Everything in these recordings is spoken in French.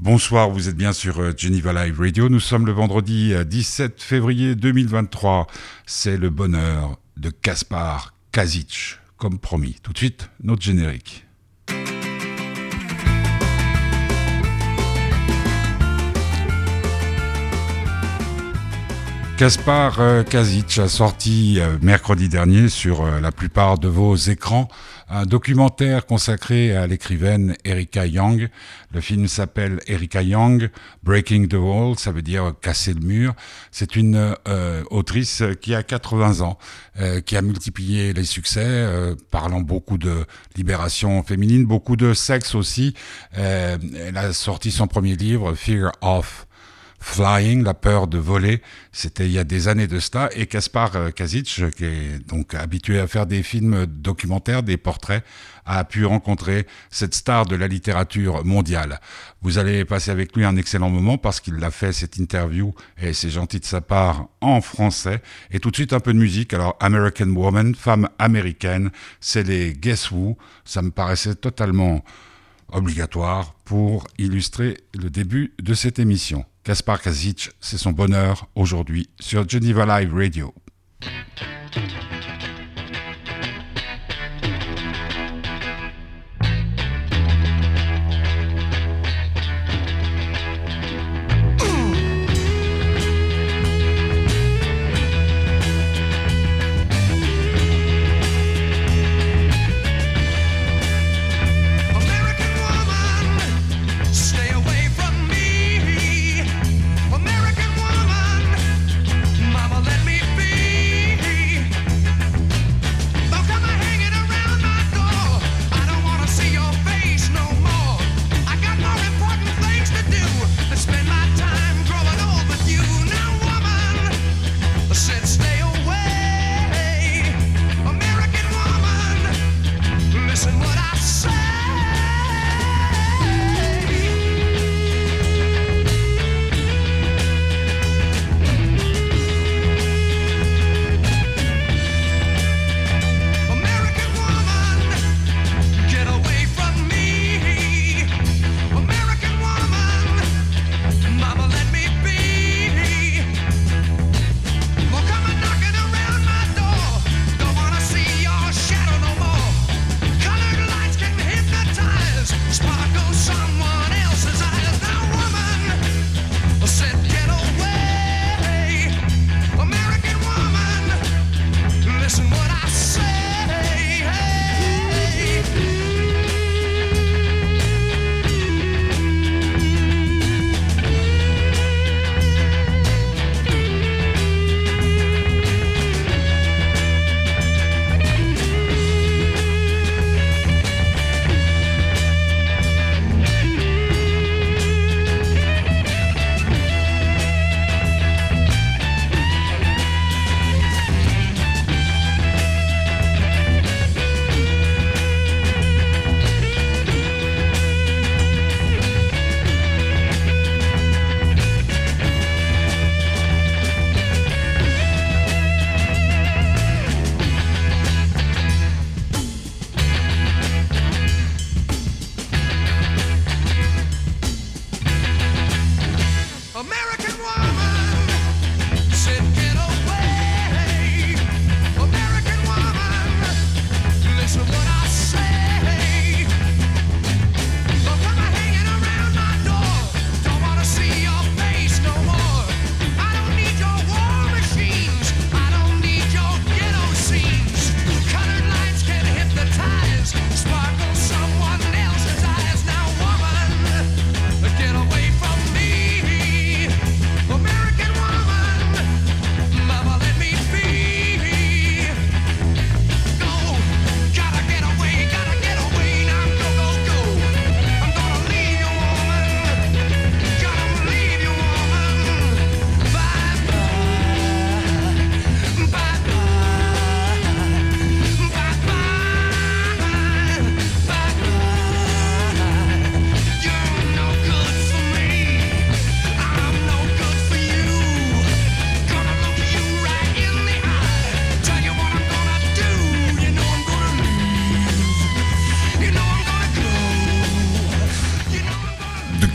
Bonsoir, vous êtes bien sur euh, Geneva Live Radio. Nous sommes le vendredi 17 euh, février 2023. C'est le bonheur de Kaspar Kazic, comme promis. Tout de suite, notre générique. Kaspar euh, Kazic a sorti mercredi dernier sur la plupart de vos écrans un documentaire consacré à l'écrivaine Erika Young. Le film s'appelle Erika Young, Breaking the Wall, ça veut dire casser le mur. C'est une autrice qui a 80 ans, qui a multiplié les succès, parlant beaucoup de libération féminine, beaucoup de sexe aussi. elle a sorti son premier livre, Fear of Flying, la peur de voler, c'était il y a des années de cela. Et Kaspar euh, Kazic, qui est donc habitué à faire des films documentaires, des portraits, a pu rencontrer cette star de la littérature mondiale. Vous allez passer avec lui un excellent moment parce qu'il a fait cette interview et c'est gentil de sa part en français. Et tout de suite un peu de musique. Alors American Woman, femme américaine, c'est les Guess Who. Ça me paraissait totalement obligatoire pour illustrer le début de cette émission. Kaspar Kazic, c'est son bonheur aujourd'hui sur Geneva Live Radio.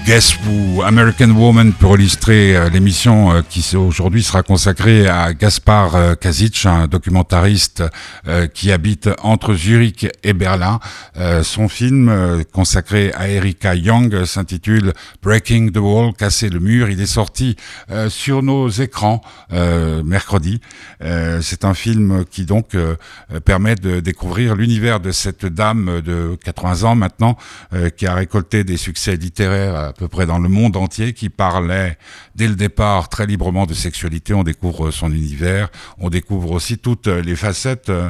Guess Who, American Woman, pour illustrer euh, l'émission euh, qui aujourd'hui sera consacrée à Gaspar euh, Kazic, un documentariste qui habite entre Zurich et Berlin. son film consacré à Erika Young s'intitule Breaking the Wall, casser le mur. Il est sorti sur nos écrans mercredi. C'est un film qui donc permet de découvrir l'univers de cette dame de 80 ans maintenant qui a récolté des succès littéraires à peu près dans le monde entier, qui parlait dès le départ très librement de sexualité. On découvre son univers, on découvre aussi toutes les facettes euh,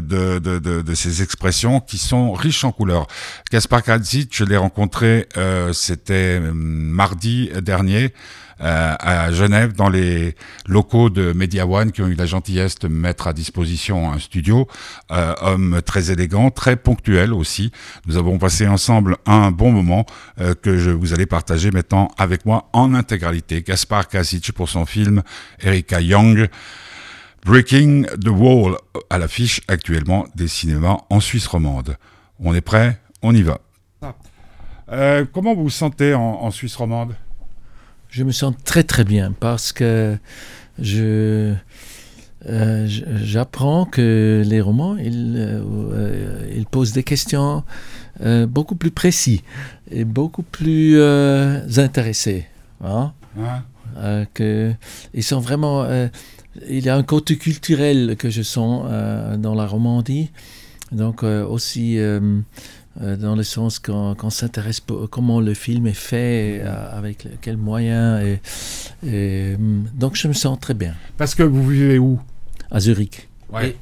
de, de, de, de ces expressions qui sont riches en couleurs. Kaspar Kadzic, je l'ai rencontré, euh, c'était euh, mardi dernier. Euh, à Genève, dans les locaux de Media One, qui ont eu la gentillesse de mettre à disposition un studio. Euh, homme très élégant, très ponctuel aussi. Nous avons passé ensemble un bon moment euh, que je vous allez partager maintenant avec moi en intégralité. Gaspar Kasic pour son film Erika Young. Breaking the Wall à l'affiche actuellement des cinémas en Suisse romande. On est prêt? On y va. Euh, comment vous vous sentez en, en Suisse romande? Je me sens très très bien parce que je euh, j'apprends que les romans ils, euh, ils posent des questions euh, beaucoup plus précises et beaucoup plus intéressés. Hein? que, ils sont vraiment. il y a un côté culturel que je sens dans la Romandie. Donc aussi euh, dans le sens qu'on s'intéresse comment le film est fait, euh, avec quels moyens. Et, hum, donc je me sens très bien. Parce que vous vivez où? À Zurich.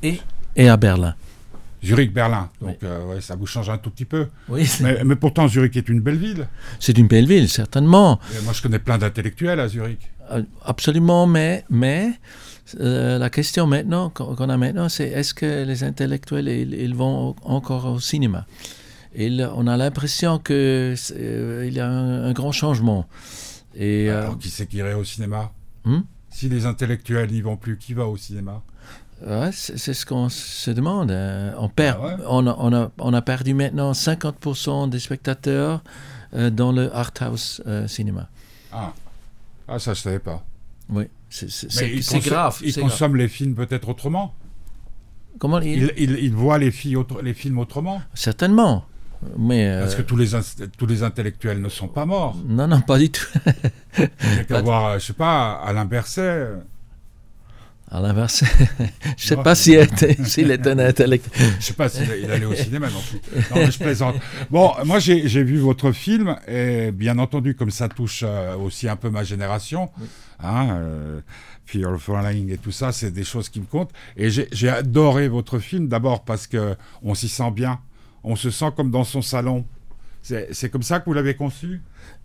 Et, et, à Berlin. Zurich, Berlin. Donc euh, ça vous change un tout petit peu. Oui. Mais, mais, pourtant, Zurich est une belle ville. C'est une belle ville, certainement. moi, je connais plein d'intellectuels à Zurich. absolument, mais, mais la question maintenant qu'on a maintenant, c'est est-ce que les intellectuels ils vont encore au cinéma? On a l'impression qu'il euh, y a un, grand changement. Et, euh, Alors, qui c'est qui irait au cinéma hmm? Si les intellectuels n'y vont plus, qui va au cinéma c'est ce qu'on se demande. Hein. On, perd, ah on, a, on, a, perdu maintenant 50% des spectateurs euh, dans le art house cinéma. Ah. ah, ça je ne savais pas. Oui, c'est grave. Ils consomment les films peut-être autrement Comment ils... Ils, voient les, filles les films autrement Certainement. Mais, Parce que tous les, tous les intellectuels ne sont pas morts. Non, non, pas du tout. Il qu'à voir, je sais pas, Alain Berset. Alain Berset, je sais pas s'il s'il est un intellectuel. Je sais pas s'il allait au cinéma non plus. Non, mais je plaisante. Bon, moi j'ai vu votre film, et bien entendu, comme ça touche euh, aussi un peu ma génération, hein, euh, Fear of Flying et tout ça, c'est des choses qui me comptent. Et j'ai adoré votre film, d'abord parce qu'on s'y sent bien on se sent comme dans son salon. C'est comme ça que vous l'avez conçu?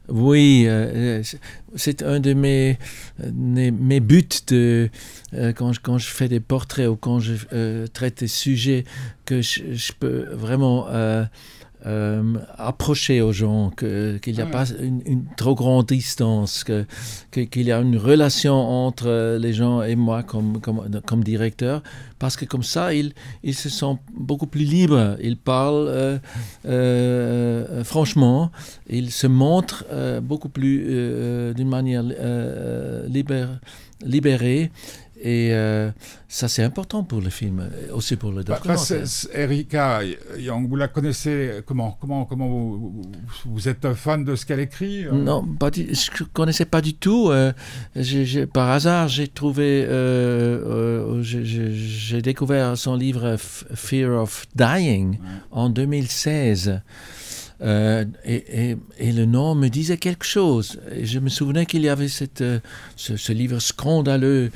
Oui, euh, euh, c'est un de mes, mes, buts de, euh, quand, je, quand je fais des portraits ou quand je traite des sujets que je, peux vraiment euh, approcher aux gens, qu'il n'y a pas une, trop grande distance, qu'il que, y a une relation entre les gens et moi comme, comme, comme directeur, parce que comme ça, ils, ils se sentent beaucoup plus libres, ils parlent euh, euh, franchement, ils se montrent beaucoup plus d'une manière libérée et euh, ça, c'est important pour le film, aussi pour le bah, documentaire. Erika Young, vous la connaissez comment Comment, comment vous, vous, êtes fan de ce qu'elle écrit euh? Non, pas je ne connaissais pas du tout. Euh, par hasard, j'ai trouvé, j'ai découvert son livre Fear of Dying en 2016. Euh, et, et, le nom me disait quelque chose. Et je me souvenais qu'il y avait cette, euh, ce, livre scandaleux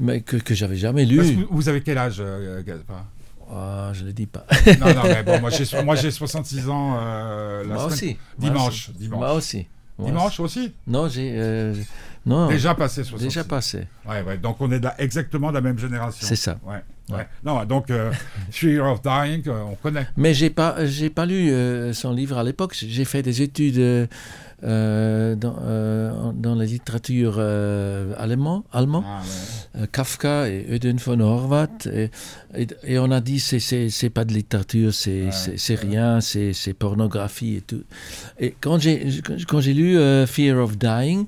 mais que, que j'avais jamais lu. vous avez quel âge, euh, Gaspard? Ah, je ne le dis pas. non, non, mais bon, moi j'ai 66 ans. la moi, aussi. Dimanche, dimanche. Moi aussi. dimanche aussi Non, j'ai. non. Déjà passé 66. Déjà passé. Ouais, ouais. Donc on est exactement de la même génération. C'est ça. Ouais. Non, donc euh, Fear of Dying, euh, on connaît. Mais j'ai pas, j'ai pas lu euh, son livre à l'époque. J'ai fait des études euh, dans, dans, la littérature euh, allemand, ah, ouais. Kafka et Eugen von Horvath. Et, et, on a dit c'est c'est pas de littérature, c'est ouais, c'est rien, c'est pornographie et tout. Et quand j'ai quand j'ai lu Fear of Dying,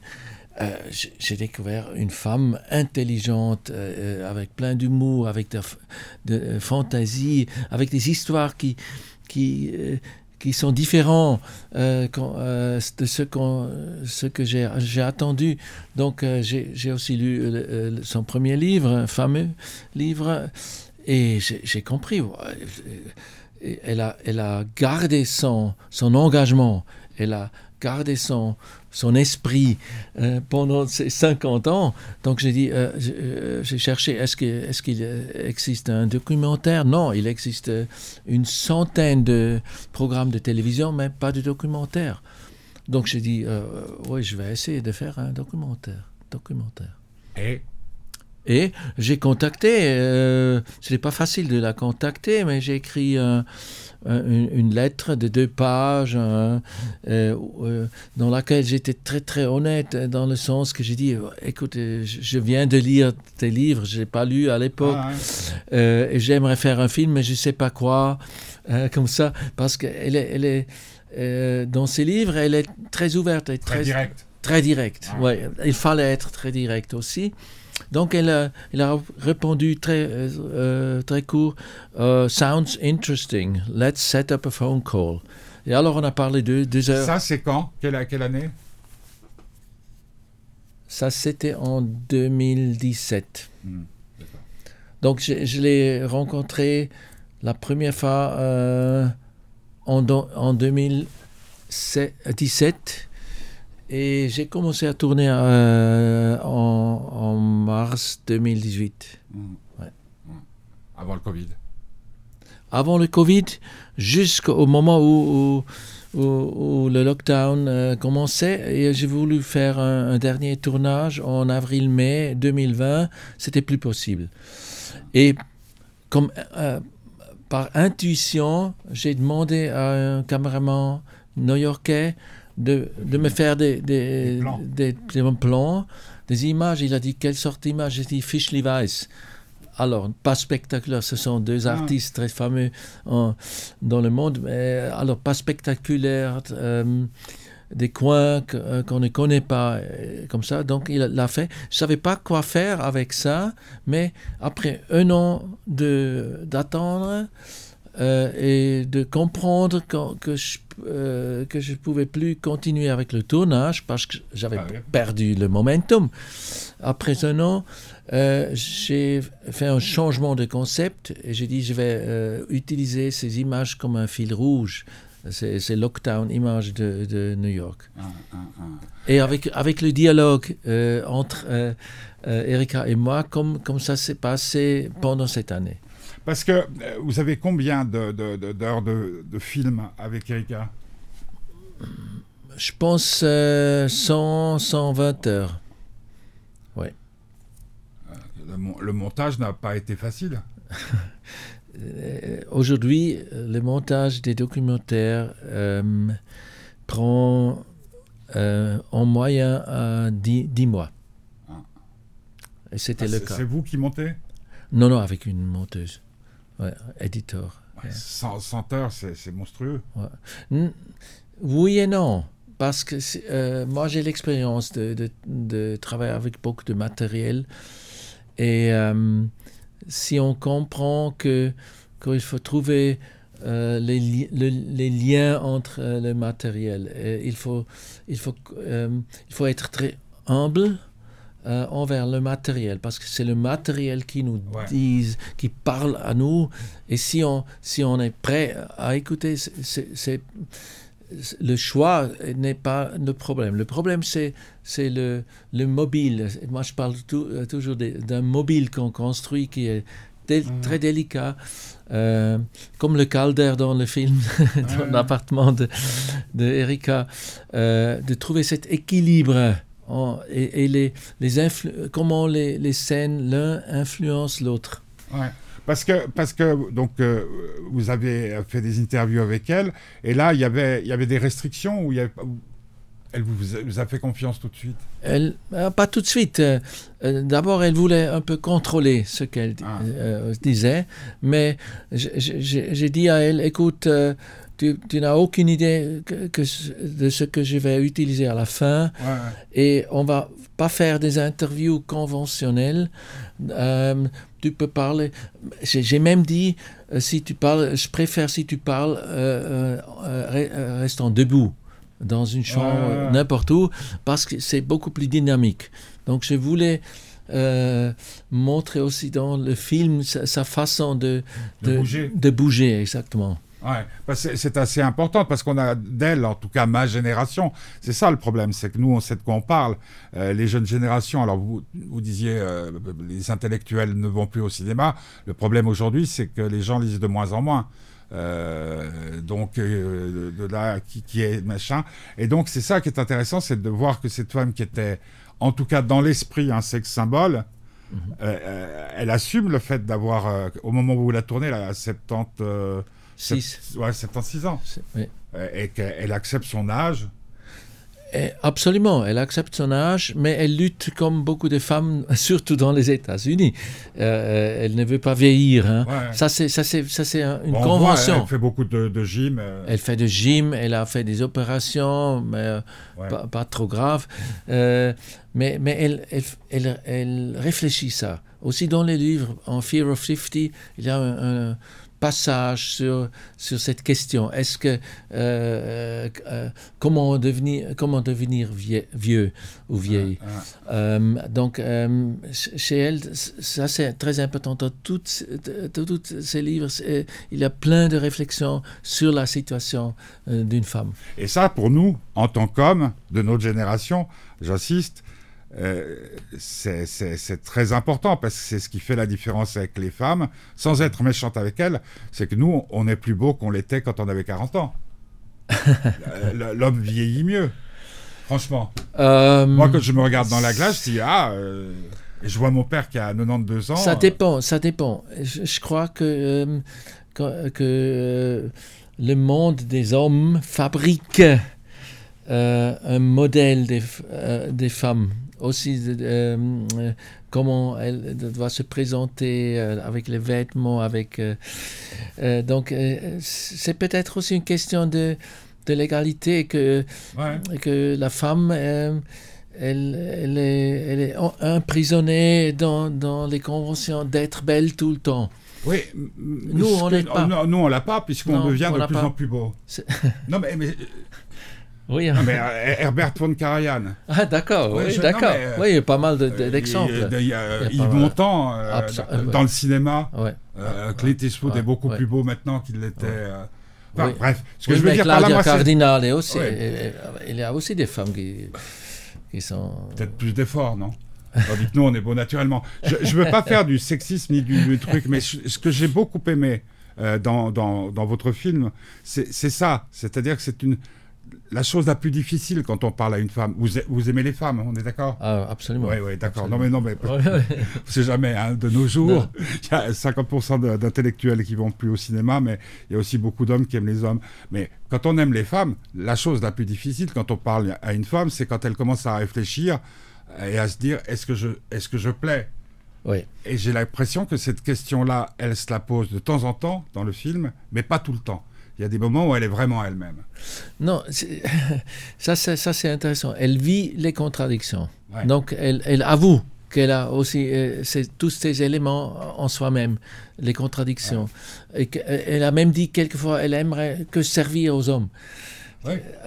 euh, j'ai découvert une femme intelligente, euh, avec plein d'humour, avec de, de, fantaisie, avec des histoires qui, qui, qui sont différents euh, euh, de ce, ce que j'ai attendu. Donc euh, j'ai aussi lu son premier livre, un fameux livre, et j'ai compris. Elle a, elle a gardé son, son engagement, elle a gardé son, son esprit euh, pendant ces 50 ans. Donc j'ai dit, euh, euh, j'ai cherché, est-ce qu'il est existe un documentaire? Non, il existe une centaine de programmes de télévision, mais pas de documentaire. Donc j'ai dit, oui, je vais essayer de faire un documentaire. documentaire. Et et j'ai contacté, ce n'est pas facile de la contacter, mais j'ai écrit un, une, lettre de deux pages euh, euh, dans laquelle j'étais très très honnête dans le sens que j'ai dit écoute je viens de lire tes livres je n'ai pas lu à l'époque ah, euh, et j'aimerais faire un film mais je ne sais pas quoi comme ça parce qu'elle est, elle est dans ses livres elle est très ouverte et très, très directe très directe ah. ouais il fallait être très direct aussi donc elle a, a répondu très, euh, euh, très court uh, Sounds interesting. Let's set up a phone call. Et alors on a parlé de deux heures. Ça c'est quand? Quelle, quelle année? Ça c'était en 2017. Hmm, Donc je, je l'ai rencontré la première fois euh, en, en 2017 et j'ai commencé à tourner euh, en, mars 2018. Mmh. Ouais. Mmh. Avant le Covid. Avant le Covid, jusqu'au moment où, où, le lockdown euh, commençait, et j'ai voulu faire un, dernier tournage en avril-mai 2020. C'était plus possible. Et comme euh, par intuition, j'ai demandé à un caméraman new-yorkais de, de me faire des, des, des, plans. des, images. Il a dit quelle sorte d'image? J'ai dit Fischli Weiss. Alors, pas spectaculaire, ce sont deux ah. artistes très fameux en, dans le monde, mais alors pas spectaculaire, euh, des coins euh, qu'on ne connaît pas, euh, comme ça. Donc, il l'a fait. Je ne savais pas quoi faire avec ça, mais après un an d'attendre, euh, et de comprendre que je euh, que je pouvais plus continuer avec le tournage parce que j'avais ah perdu le momentum. Après un an, euh, j'ai fait un changement de concept et j'ai dit je vais utiliser ces images comme un fil rouge. C'est Lockdown Image de, de New York. Ah, ah, et avec, avec le dialogue entre Erika et moi, comme, comme ça s'est passé pendant cette année. Parce que euh, vous avez combien d'heures de, de, films avec Erika? Je pense 100, euh, 120 heures. Oui. Euh, le, montage n'a pas été facile Aujourd'hui, le montage des documentaires prend en moyen 10, 10, mois. Ah. Et c'était ah, le cas. C'est vous qui montez? Non, non, avec une monteuse ouais, éditeur. 100, heures, c'est monstrueux. Oui et non. Parce que euh, moi, j'ai l'expérience de, de, de, travailler avec beaucoup de matériel. Et euh, si on comprend que qu'il faut trouver euh, les, les, liens entre le matériel, il faut, il, faut, il faut être très humble euh, envers le matériel, parce que c'est le matériel qui nous dit, qui parle à nous. Et si on, si on est prêt à écouter, c'est le choix n'est pas le problème. Le problème, c'est le, le mobile. Moi, je parle euh, toujours d'un mobile qu'on construit qui est mhm. très délicat, euh, comme le Calder dans le film, dans l'appartement de, de Erika, de trouver cet équilibre et, les, les comment les, les scènes, l'un influence l'autre? Ouais. Parce que, parce que donc, euh, vous avez fait des interviews avec elle, et là, il y avait, il y avait des restrictions où il y avait, elle vous, vous a fait confiance tout de suite? Elle, euh, Pas tout de suite. Euh, d'abord, elle voulait un peu contrôler ce qu'elle Ah. disait, mais j'ai dit à elle, écoute, tu, tu n'as aucune idée que, que ce- de ce que je vais utiliser à la fin, Ouais, ouais. et on va pas faire des interviews conventionnelles. Euh, tu peux parler. J'ai même dit, euh, si tu parles, je préfère si tu parles euh, euh, re- restant debout dans une chambre, Ouais, n'importe où, parce que c'est beaucoup plus dynamique. Donc je voulais euh, montrer aussi dans le film sa, sa façon de, De bouger. de bouger, exactement. Ouais, bah, c'est c'est assez important parce qu'on a d'elle, en tout cas ma génération, c'est ça le problème, c'est que nous on sait de quoi on parle. Euh, les jeunes générations, alors vous, vous disiez euh, les intellectuels ne vont plus au cinéma. Le problème aujourd'hui, c'est que les gens lisent de moins en moins. Euh, donc euh, de, là qui, qui est machin. Et donc c'est ça qui est intéressant, c'est de voir que cette femme qui était, en tout cas dans l'esprit, un sexe symbole. Mhm. euh, elle assume le fait d'avoir, au moment où vous la tournez, elle a 70, euh, Six. Sept- ouais, 76 ans. Oui. Euh, Et qu'elle accepte son âge. Et absolument, elle accepte son âge, mais elle lutte comme beaucoup de femmes, surtout dans les États-Unis. Euh, elle ne veut pas vieillir. hein. Ouais. Ça, c'est, ça, c'est, ça, c'est un- une voit, convention. elle fait beaucoup de, de gym. euh, Elle fait de gym, elle a fait des opérations, mais euh, ouais. pas, pas trop graves. Euh, mais mais elle, elle, elle, elle réfléchit ça. Aussi dans les livres, en Fear of 50, il y a un, un passage sur, sur cette question. Est-ce que euh, euh, comment devenir comment devenir vie- vieux ou vieille? Ouais, ouais. euh, donc, ch- chez elle, ça c'est très important. Dans toutes, tous ces livres, il y a plein de réflexions sur la situation d'une femme. Et ça, pour nous, en tant qu'hommes de notre génération, j'insiste, euh, c'est très important parce que c'est ce qui fait la différence avec les femmes, sans être méchante avec elles, c'est que nous, on est plus beau qu'on l'était quand on avait 40 ans. L'homme vieillit mieux, franchement. Euh, Moi, quand je me regarde dans la glace, je dis Ah, euh, je vois mon père qui a 92 ans. ça dépend, ça dépend. Je, je crois que, que, que, le monde des hommes fabrique un modèle des femmes. Aussi, euh, euh, comment elle doit se présenter euh, avec les vêtements, avec. euh, donc, c'est peut-être aussi une question de, de l'égalité que, ouais. que la femme. elle, elle est, elle est emprisonnée dans, dans les conventions d'être belle tout le temps. Oui, Nous, on que- pas. non, nous, on l'a pas, puisqu'on devient de plus pas. en plus beau. Non, mais, mais, Oui, non, mais, euh, Herbert von Karajan. ah, d'accord, oui, d'accord. euh, oui, il y a pas mal de- de- Euh, d'exemples. il- Il y a, Il. Montand, euh, dans, euh, le cinéma. ouais. Euh, Clint Eastwood Ouais, est beaucoup ouais. plus beau maintenant qu'il l'était. euh, enfin, Oui. Bref, ce que Oui, je veux mais dire par là, Claudia moi, c'est Cardinal est aussi. Euh, Il y a aussi des femmes qui, qui sont. peut-être plus d'efforts, non? Tandis que nous, on est beau naturellement. Je ne veux pas faire du sexisme ni du, du truc, mais ce que j'ai beaucoup aimé euh, dans, dans, dans votre film, c'est ça. C'est-à-dire que c'est une la chose la plus difficile quand on parle à une femme. Vous, aimez les femmes, on est d'accord? Ah, absolument. Oui, oui, d'accord. Non, mais non, mais c'est jamais. hein, de nos jours, il y a 50% de- d'intellectuels qui vont plus au cinéma, mais il y a aussi beaucoup d'hommes qui aiment les hommes. Mais quand on aime les femmes, la chose la plus difficile quand on parle à une femme, c'est quand elle commence à réfléchir et à se dire est-ce que je, est-ce que je plais? Oui. Et j'ai l'impression que cette question-là, elle se la pose de temps en temps dans le film, mais pas tout le temps. Il y a des moments où elle est vraiment elle-même. Non, ça, c'est- ça c'est intéressant. Elle vit les contradictions. Ouais. Donc, elle, elle avoue qu'elle a aussi euh, tous ces éléments en soi-même, les contradictions. Et qu'elle a même dit quelquefois, elle aimerait que servir aux hommes.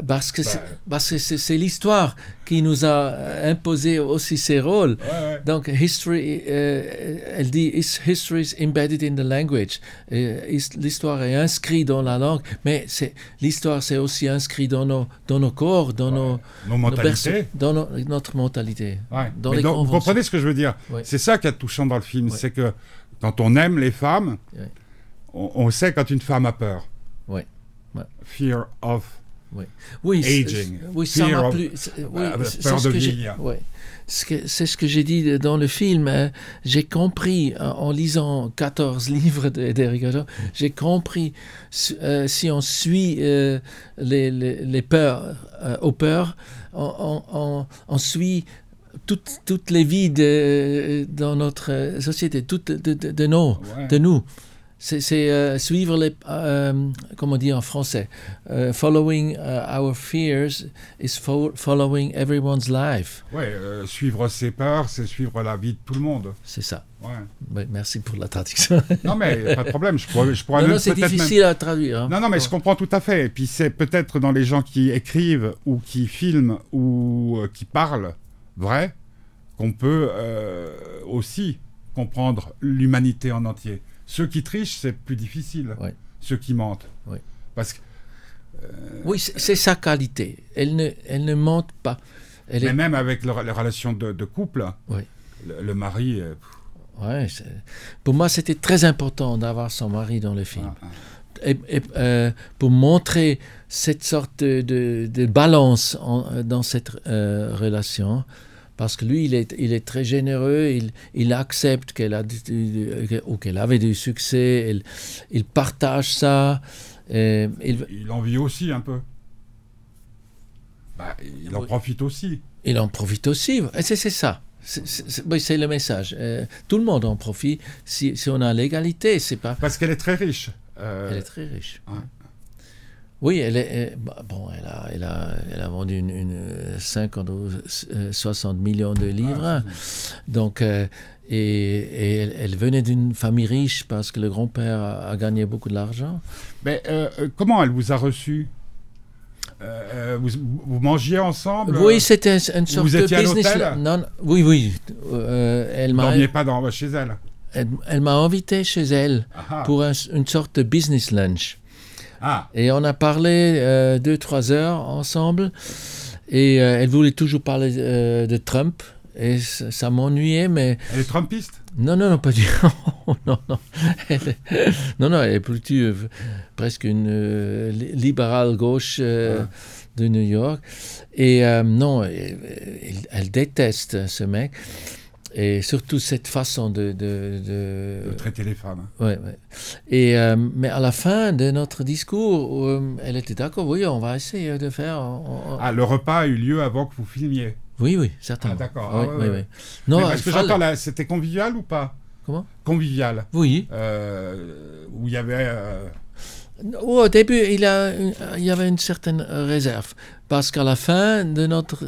Parce que Bah. c'est- l'histoire qui nous a euh, imposé aussi ces rôles. Ouais, ouais. Donc, history, euh, elle dit, is- history is embedded in the language? Euh, is- L'histoire est inscrite dans la langue, mais l'histoire, c'est aussi inscrit dans nos, dans nos corps, dans nos, Nos mentalités. dans notre mentalité. Dans Mais les donc, vous comprenez ce que je veux dire? C'est ça qui est touchant dans le film, c'est que quand on aime les femmes, on, on sait quand une femme a peur. Fear of. Oui, Aging. Oui, ça m'a plu. Oui, de. Oui c'est ce que j'ai dit dans le film. Hein. J'ai compris, en lisant 14 livres d'Eric j'ai compris, euh, si on suit euh, les, les, peurs, euh, aux peurs, on, suit toutes, toutes les vies dans notre société, toutes de, de, de nous c'est euh, suivre les, euh, comment dire en français, euh, following our fears is following everyone's life. Ouais, suivre ses peurs, c'est suivre la vie de tout le monde. C'est ça. Ouais. merci pour la traduction. non mais pas de problème, je pourrais, je pourrais non, non c'est difficile à traduire. Hein. Non non mais je comprends tout à fait. Et puis c'est peut-être dans les gens qui écrivent ou qui filment ou qui parlent vrai qu'on peut aussi comprendre l'humanité en entier. Ceux qui trichent, c'est plus difficile. Ceux qui mentent. Parce que. Euh, oui, c'est sa qualité. Elle ne, elle ne mente pas. Mais même avec les relations de, couple, le, mari. Ouais, pour moi, c'était très important d'avoir son mari dans le film. Ah, ah. Et, euh, pour montrer cette sorte de, de, balance dans cette euh, relation parce que lui, il est, il est très généreux, il, il accepte qu'elle a ou qu'elle avait du succès, il, il partage ça. il, il en vit aussi un peu. Bah, il en profite aussi. Il en profite aussi, c'est ça. C'est le message. Euh, tout le monde en profite si, si on a l'égalité. Pas. Parce qu'elle est très riche. Euh, elle est très riche. Oui, elle, est, bah, bon, elle, a, elle, a, elle a vendu une, 50 ou 60 millions de livres. Ah, Donc, euh, et, elle, venait d'une famille riche parce que le grand-père a, gagné beaucoup de l'argent. Mais euh, euh, comment elle vous a reçu? Vous, vous, mangiez ensemble? Oui, c'était une sorte vous étiez de business. À non, oui, oui. elle. Vous pas dans, chez elle? Elle, m'a invité chez elle ah. pour une sorte de business lunch. Ah. Et on a parlé euh, deux, trois heures ensemble. Et euh, elle voulait toujours parler euh, de Trump. Et ça, m'ennuyait, mais... Elle est trumpiste? Non, non, non, pas du tout. non, non. Elle non, non, elle est plutôt presque une libérale gauche ah. de New York. Et non, elle, déteste ce mec et surtout cette façon de, de, de... traiter les femmes. Ouais, ouais. Et, euh, mais à la fin de notre discours, euh, elle était d'accord, oui, on va essayer de faire... Ah, le repas a eu lieu avant que vous filmiez Oui, oui, certainement. Ah, d'accord. Ah, oui, oui, Non, parce que j'entends, c'était convivial ou pas? Comment? Convivial. Oui. Euh, où il y avait... Au début, il, il y avait une certaine réserve, parce qu'à la fin de notre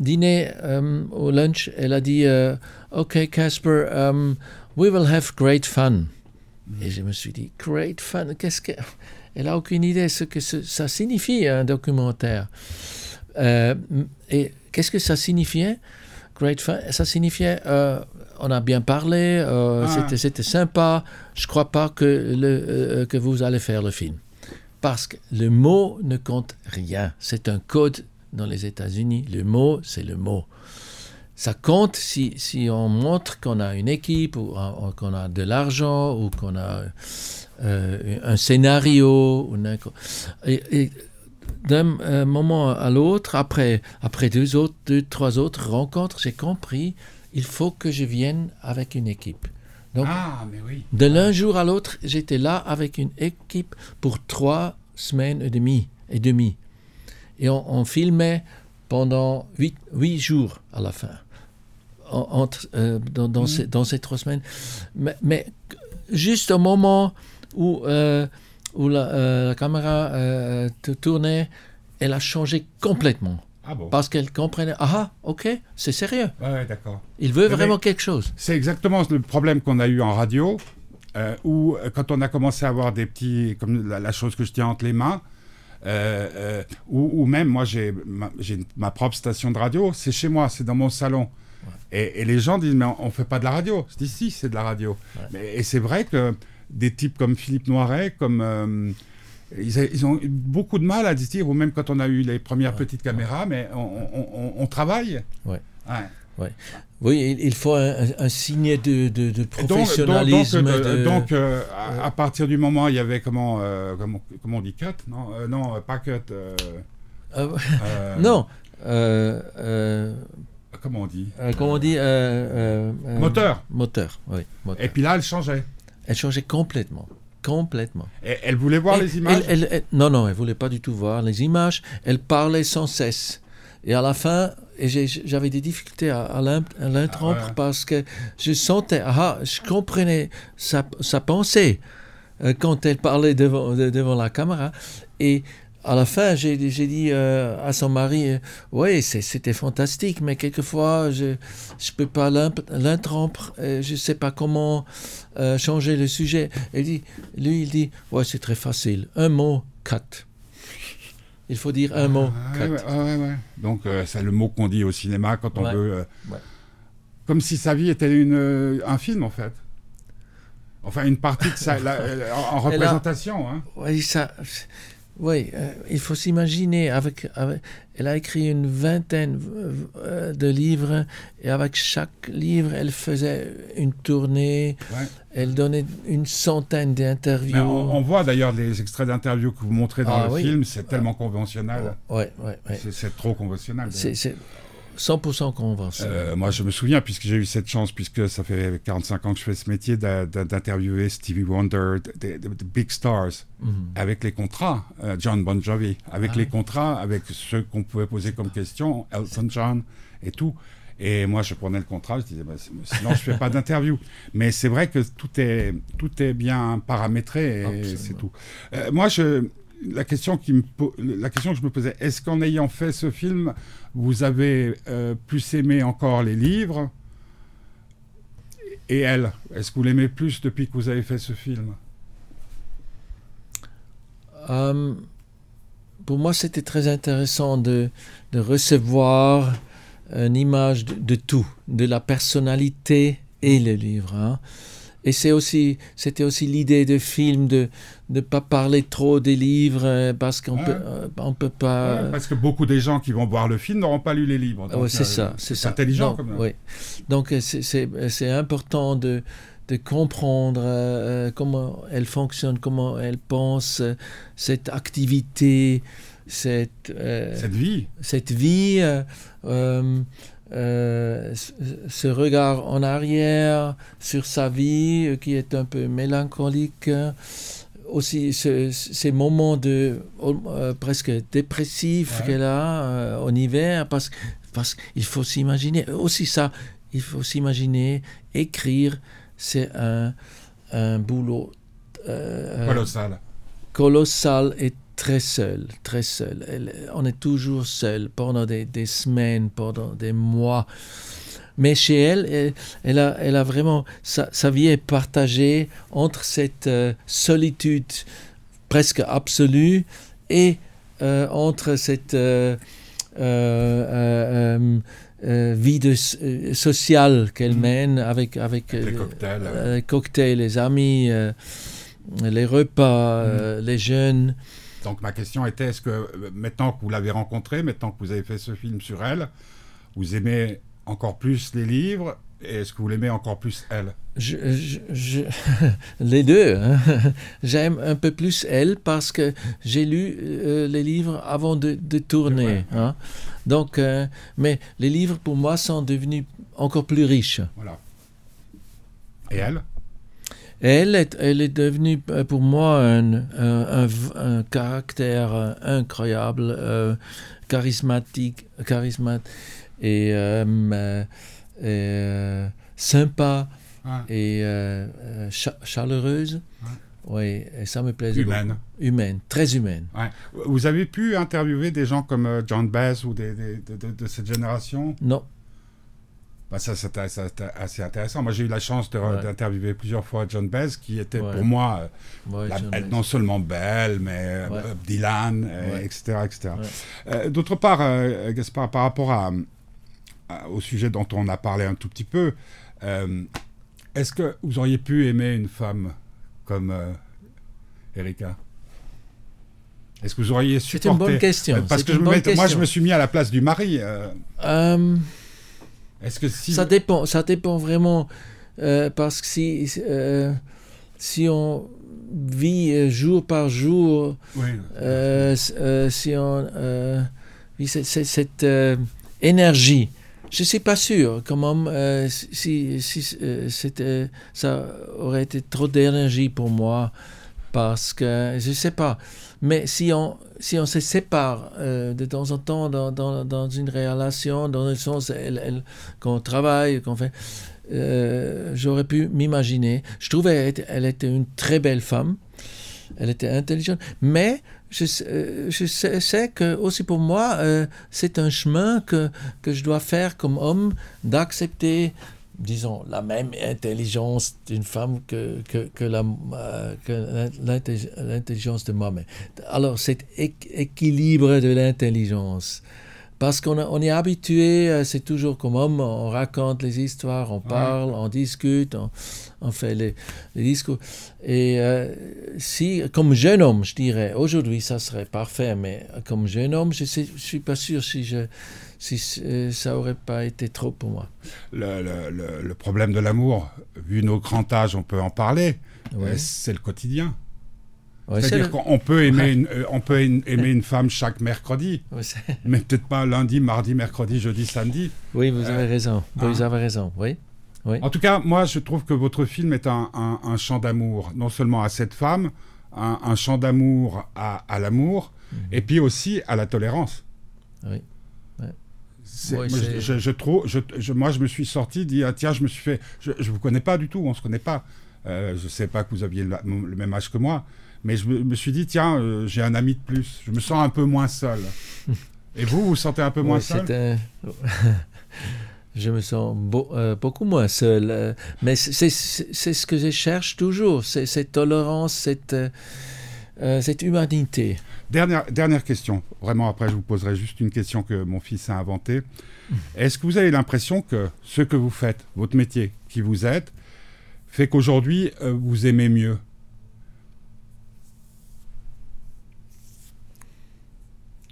dîner, euh, au lunch, elle a dit euh, Ok, Casper, um, we will have great fun. Et je me suis dit Great fun Qu'est-ce que. Elle n'a aucune idée ce que ça signifie, un documentaire. Euh, et qu'est-ce que ça signifiait? Great fun Ça signifiait on a bien parlé, ah. c'était sympa. Je ne crois pas que, le, que vous allez faire le film. Parce que le mot ne compte rien. C'est un code dans les États-Unis, le mot, c'est le mot. Ça compte si, si on montre qu'on a une équipe, ou, qu'on a de l'argent, ou qu'on a euh, un scénario. Ou et, d'un moment à l'autre, après, après deux, autres, deux, trois autres rencontres, j'ai compris, il faut que je vienne avec une équipe. Donc, ah, mais oui. de l'un jour à l'autre, j'étais là avec une équipe pour trois semaines et demie. Et demie et on, filmait pendant huit, jours à la fin, entre, euh, dans, dans, ces, dans, ces, trois semaines. Mais, juste au moment où, euh, où la, euh, la caméra tournait, elle a changé complètement. Ah bon? Parce qu'elle comprenait, ah, ok, c'est sérieux. Ouais, d'accord. Il veut vraiment quelque chose. C'est exactement le problème qu'on a eu en radio, où quand on a commencé à avoir des petits, comme la chose que je tiens entre les mains, euh, euh, ou, même, moi, j'ai ma, propre station de radio, c'est chez moi, c'est dans mon salon. Et, les gens disent, mais on ne fait pas de la radio. Je dis, si, c'est de la radio. Mais, et c'est vrai que des types comme Philippe Noiret, comme. Euh, ils, ont beaucoup de mal à dire, ou même quand on a eu les premières petites caméras, mais on, travaille. Ouais. Ouais. Oui, il, faut un, un, signe de, de, de professionnalisme. Donc, de, donc euh, à, à, partir du moment, il y avait comment, euh, comment, comment on dit cut Non, euh, non, pas cut. non. comment on dit Comment on dit Moteur. Moteur, oui. Moteur. Et puis là, elle changeait. Elle changeait complètement. Complètement. Et elle voulait voir les images elle- elle- elle- Non, non, elle voulait pas du tout voir les images. Elle parlait sans cesse. Et à la fin, et j'avais des difficultés à, à l'in- à l'interrompre Ah ouais. parce que je sentais, ah, je comprenais sa, sa pensée euh, quand elle parlait devant, de- devant la caméra. Et à la fin, j'ai dit euh, à son mari, euh, oui, c'était fantastique, mais quelquefois, je ne peux pas l'interrompre. euh, Je ne sais pas comment changer le sujet. Dit, lui, il dit, ouais, c'est très facile. Un mot, cut. Il faut dire un mot, Ah, cut. ouais, ouais, ouais, ouais. Donc, euh, c'est le mot qu'on dit au cinéma quand on veut. euh. Comme si sa vie était une, euh, un film, en fait. Enfin, une partie de ça, en, représentation. Hein. Oui, ça. Oui, euh, il faut s'imaginer. Avec, avec, elle a écrit une vingtaine euh, de livres et avec chaque livre, elle faisait une tournée. Ouais. Elle donnait une centaine d'interviews. On, on voit d'ailleurs les extraits d'interviews que vous montrez dans Ah, le oui. film, c'est tellement conventionnel. Ouais, ouais, ouais. C'est- trop conventionnel. C'est 100% conventionnel. Euh, moi, je me souviens, puisque j'ai eu cette chance, puisque ça fait 45 ans que je fais ce métier, d'interviewer Stevie Wonder, des big stars, Mhm. avec les contrats, euh, John Bon Jovi, avec Ah les oui. contrats, avec ceux qu'on pouvait poser comme question, Elton John et tout. Et moi, je prenais le contrat, je disais, bah, sinon, je fais pas d'interview. Mais c'est vrai que tout est, tout est bien paramétré et c'est tout. Euh, moi, je, la, question qui me, la question que je me posais, est-ce qu'en ayant fait ce film, vous avez euh, plus aimé encore les livres et elle Est-ce que vous l'aimez plus depuis que vous avez fait ce film? Euh, pour moi, c'était très intéressant de, de recevoir une image de, tout, de la personnalité et le livre. hein. Et c'est aussi, c'était aussi l'idée de film de ne pas parler trop des livres euh, parce qu'on Ouais. peut, euh, on peut pas. Ouais, Parce que beaucoup des gens qui vont voir le film n'auront pas lu les livres. Ouais, c'est euh, ça, c'est ça. intelligent Donc, comme oui. Donc euh, c'est- important de, de comprendre euh, euh, comment elle fonctionne, comment elle pense, euh, cette activité, cette, euh, cette vie. cette vie, euh, ce- regard en arrière sur sa vie euh, qui est un peu mélancolique. euh, aussi ce- ces moments de euh, presque dépressifs Ouais. qu'elle a euh, en hiver parce parce qu'il faut s'imaginer aussi ça il faut s'imaginer écrire c'est un un boulot Colossal. colossal et très seul, très seul. Elle- on est toujours seul pendant des, des semaines, pendant des mois. Mais chez elle, elle, elle a, elle a vraiment, sa, sa vie est partagée entre cette euh, solitude presque absolue et euh, entre cette euh, vie de, sociale qu'elle Mhm. mène avec, avec les cocktails. les cocktails, les amis, les repas, euh, les jeunes. Donc ma question était, est-ce que euh, maintenant que vous l'avez rencontrée, maintenant que vous avez fait ce film sur elle, vous aimez encore plus les livres et est-ce que vous l'aimez encore plus elle? Je, je- je- les deux. hein. J'aime un peu plus elle parce que j'ai lu euh, les livres avant de, de tourner. Ouais. hein. Donc, euh, mais les livres pour moi sont devenus encore plus riches. Voilà. Et elle? Elle est, elle est devenue euh, pour moi un, un, un v- un caractère euh, incroyable, euh, charismatique, charismatique et, euh, et, sympa et euh, cha- chaleureuse. Oui, et ça me plaisait Humaine. beaucoup. Humaine, très humaine. ouais. Vous avez pu interviewer des gens comme John Baez ou des, des- de, de- de cette génération? Non, Bah, ça, c'était assez intéressant. Moi, j'ai eu la chance Ouais. d'interviewer plusieurs fois John Baez, qui était Ouais. pour moi euh, ouais, la- non seulement belle, mais euh, Dylan, etc. etc. Euh, D'autre part, euh, Gaspard, par rapport à, à- au sujet dont on a parlé un tout petit peu, euh, est-ce que vous auriez pu aimer une femme comme Erika? Est-ce que vous auriez supporté C'est une bonne question. Parce c'est que je une me bonne mets- moi, je me suis mis à la place du mari. Est-ce que si ça dépend, ça dépend vraiment parce que si si on vit jour par jour, si on vit cette énergie je ne suis pas sûr, quand même, euh, si, si euh, c'était, ça aurait été trop d'énergie pour moi, parce que je ne sais pas. Mais si on, si on se sépare euh, de temps en temps dans, dans, dans, une relation, dans le sens qu'on travaille, qu'on fait, j'aurais pu m'imaginer. Je trouvais qu'elle était une très belle femme, elle était intelligente, mais je, euh, je sais, que aussi pour moi, euh, c'est un chemin que, que je dois faire comme homme, d'accepter, disons, la même intelligence d'une femme que, que, que euh, l'intelligence de moi-même. Alors, cet équilibre de l'intelligence. Parce qu'on on est habitué, euh, c'est toujours comme homme, on raconte les histoires, on parle, on discute, on, fait les, discours. Et euh, si, comme jeune homme, je dirais, aujourd'hui ça serait parfait, mais comme jeune homme, je ne suis pas sûr si, je, si euh, ça aurait pas été trop pour moi. Le, le, le problème de l'amour, vu nos grands âges, on peut en parler, c'est le quotidien. C'est-à-dire qu'on peut aimer, une, euh, on peut aimer une femme chaque mercredi, mais peut-être pas lundi, mardi, mercredi, jeudi, samedi. Oui, vous avez euh, raison. Vous hein. avez raison. Oui. oui. En tout cas, moi, je trouve que votre film est un, un, chant d'amour, non seulement à cette femme, un, chant d'amour à, à l'amour, mhm. et puis aussi à la tolérance. Oui. Moi, je, je, trouve, je, moi, je me suis sorti, dit ah, tiens, je me suis fait, je, ne vous connais pas du tout, on se connaît pas. Euh, je sais pas que vous aviez le, même âge que moi, mais je me, suis dit, tiens, euh, j'ai un ami de plus. Je me sens un peu moins seul. Et vous, vous vous sentez un peu moins seul? Je me sens euh, beaucoup moins seul. Mais c'est ce que je cherche toujours, cette tolérance, cette, cette humanité. Dernière, dernière question. Vraiment, après, je vous poserai juste une question que mon fils a inventée. Est-ce que vous avez l'impression que ce que vous faites, votre métier qui vous êtes, fait qu'aujourd'hui, vous aimez mieux?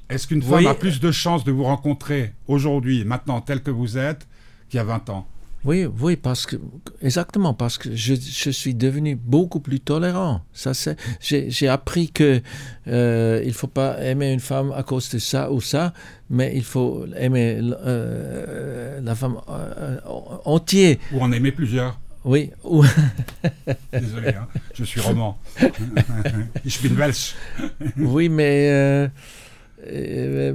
Est-ce qu'une femme a plus de chances de vous rencontrer aujourd'hui, maintenant, tel que vous êtes, qu'il y a 20 ans? Oui, oui, parce que exactement parce que je, je suis devenu beaucoup plus tolérant. Ça, c'est, j'ai, appris que euh, il faut pas aimer une femme à cause de ça ou ça, mais il faut aimer euh, la femme euh, entière. Ou en aimer plusieurs. Oui. Désolé, hein, je suis roman. je suis Welsh. oui, mais euh,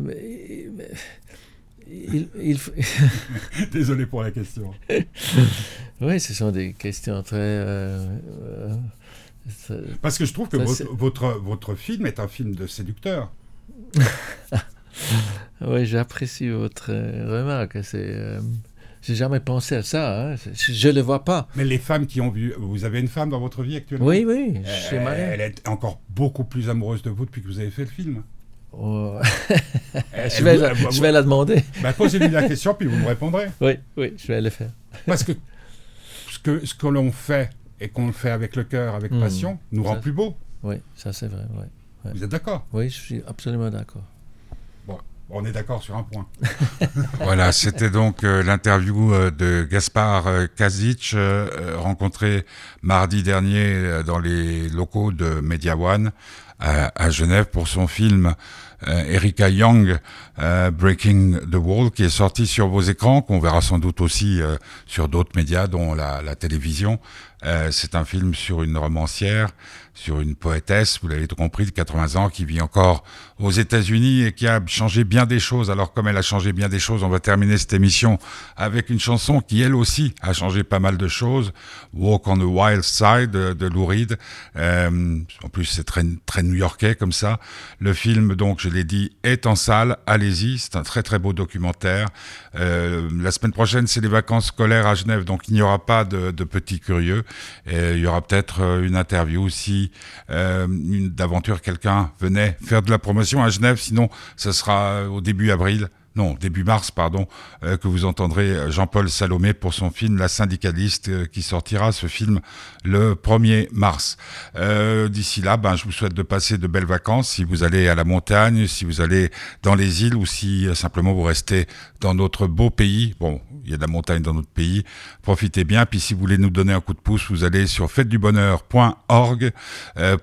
euh, il, Désolé pour la question. oui, ce sont des questions très... Euh, euh, Parce que je trouve que votre, votre, film est un film de séducteur. oui, j'apprécie votre remarque. C'est... J'ai jamais pensé à ça. Hein. Je ne le vois pas. Mais les femmes qui ont vu. Vous avez une femme dans votre vie actuellement? Oui, oui. Je suis Elle est encore beaucoup plus amoureuse de vous depuis que vous avez fait le film. Oh. je, vais, la, je vais la demander. Bah, Posez-lui la question, puis vous me répondrez. Oui, oui, je vais le faire. Parce que ce que, ce que l'on fait et qu'on le fait avec le cœur, avec hmm. passion, nous rend plus beaux. Oui, ça c'est vrai. Vous êtes d'accord? Oui, je suis absolument d'accord. Bon, on est d'accord sur un point. voilà, c'était donc euh, l'interview euh, de Gaspard euh, Kazic, rencontré mardi dernier dans les locaux de Media One à, Genève pour son film euh, Erika Young, euh, Breaking the Wall, qui est sorti sur vos écrans, qu'on verra sans doute aussi euh, sur d'autres médias, dont la, la télévision. C'est un film sur une romancière sur une poétesse, vous l'avez compris, de 80 ans, qui vit encore aux États-Unis et qui a changé bien des choses. Alors, comme elle a changé bien des choses, on va terminer cette émission avec une chanson qui, elle aussi, a changé pas mal de choses. Walk on the Wild Side de, Lou Reed. Euh, en plus, c'est très, très new-yorkais comme ça. Le film, donc, je l'ai dit, est en salle. Allez-y, c'est un très très beau documentaire. Euh, la semaine prochaine, c'est les vacances scolaires à Genève, donc il n'y aura pas de, de petits curieux. Il y aura peut-être euh, une interview aussi euh, d'aventure quelqu'un venait faire de la promotion à Genève. Sinon, ce sera au début avril non, début mars, pardon, euh, que vous entendrez euh, Jean-Paul Salomé pour son film La syndicaliste, euh, qui sortira ce film le 1er mars. D'ici là, ben, je vous souhaite de passer de belles vacances, si vous allez à la montagne, si vous allez dans les îles ou si simplement vous restez dans notre beau pays. Bon, Il y a de la montagne dans notre pays. Profitez bien. Puis si vous voulez nous donner un coup de pouce, vous allez sur fêtedubonheur.org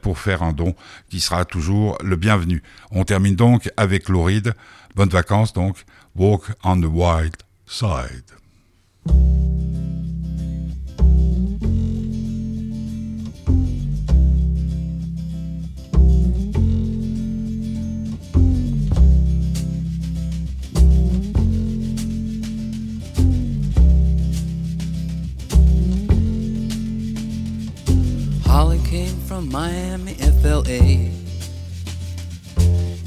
pour faire un don qui sera toujours le bienvenu. On termine donc avec Lauride. Bonnes vacances donc. Walk on the Wild Side. Holly came from Miami, FLA.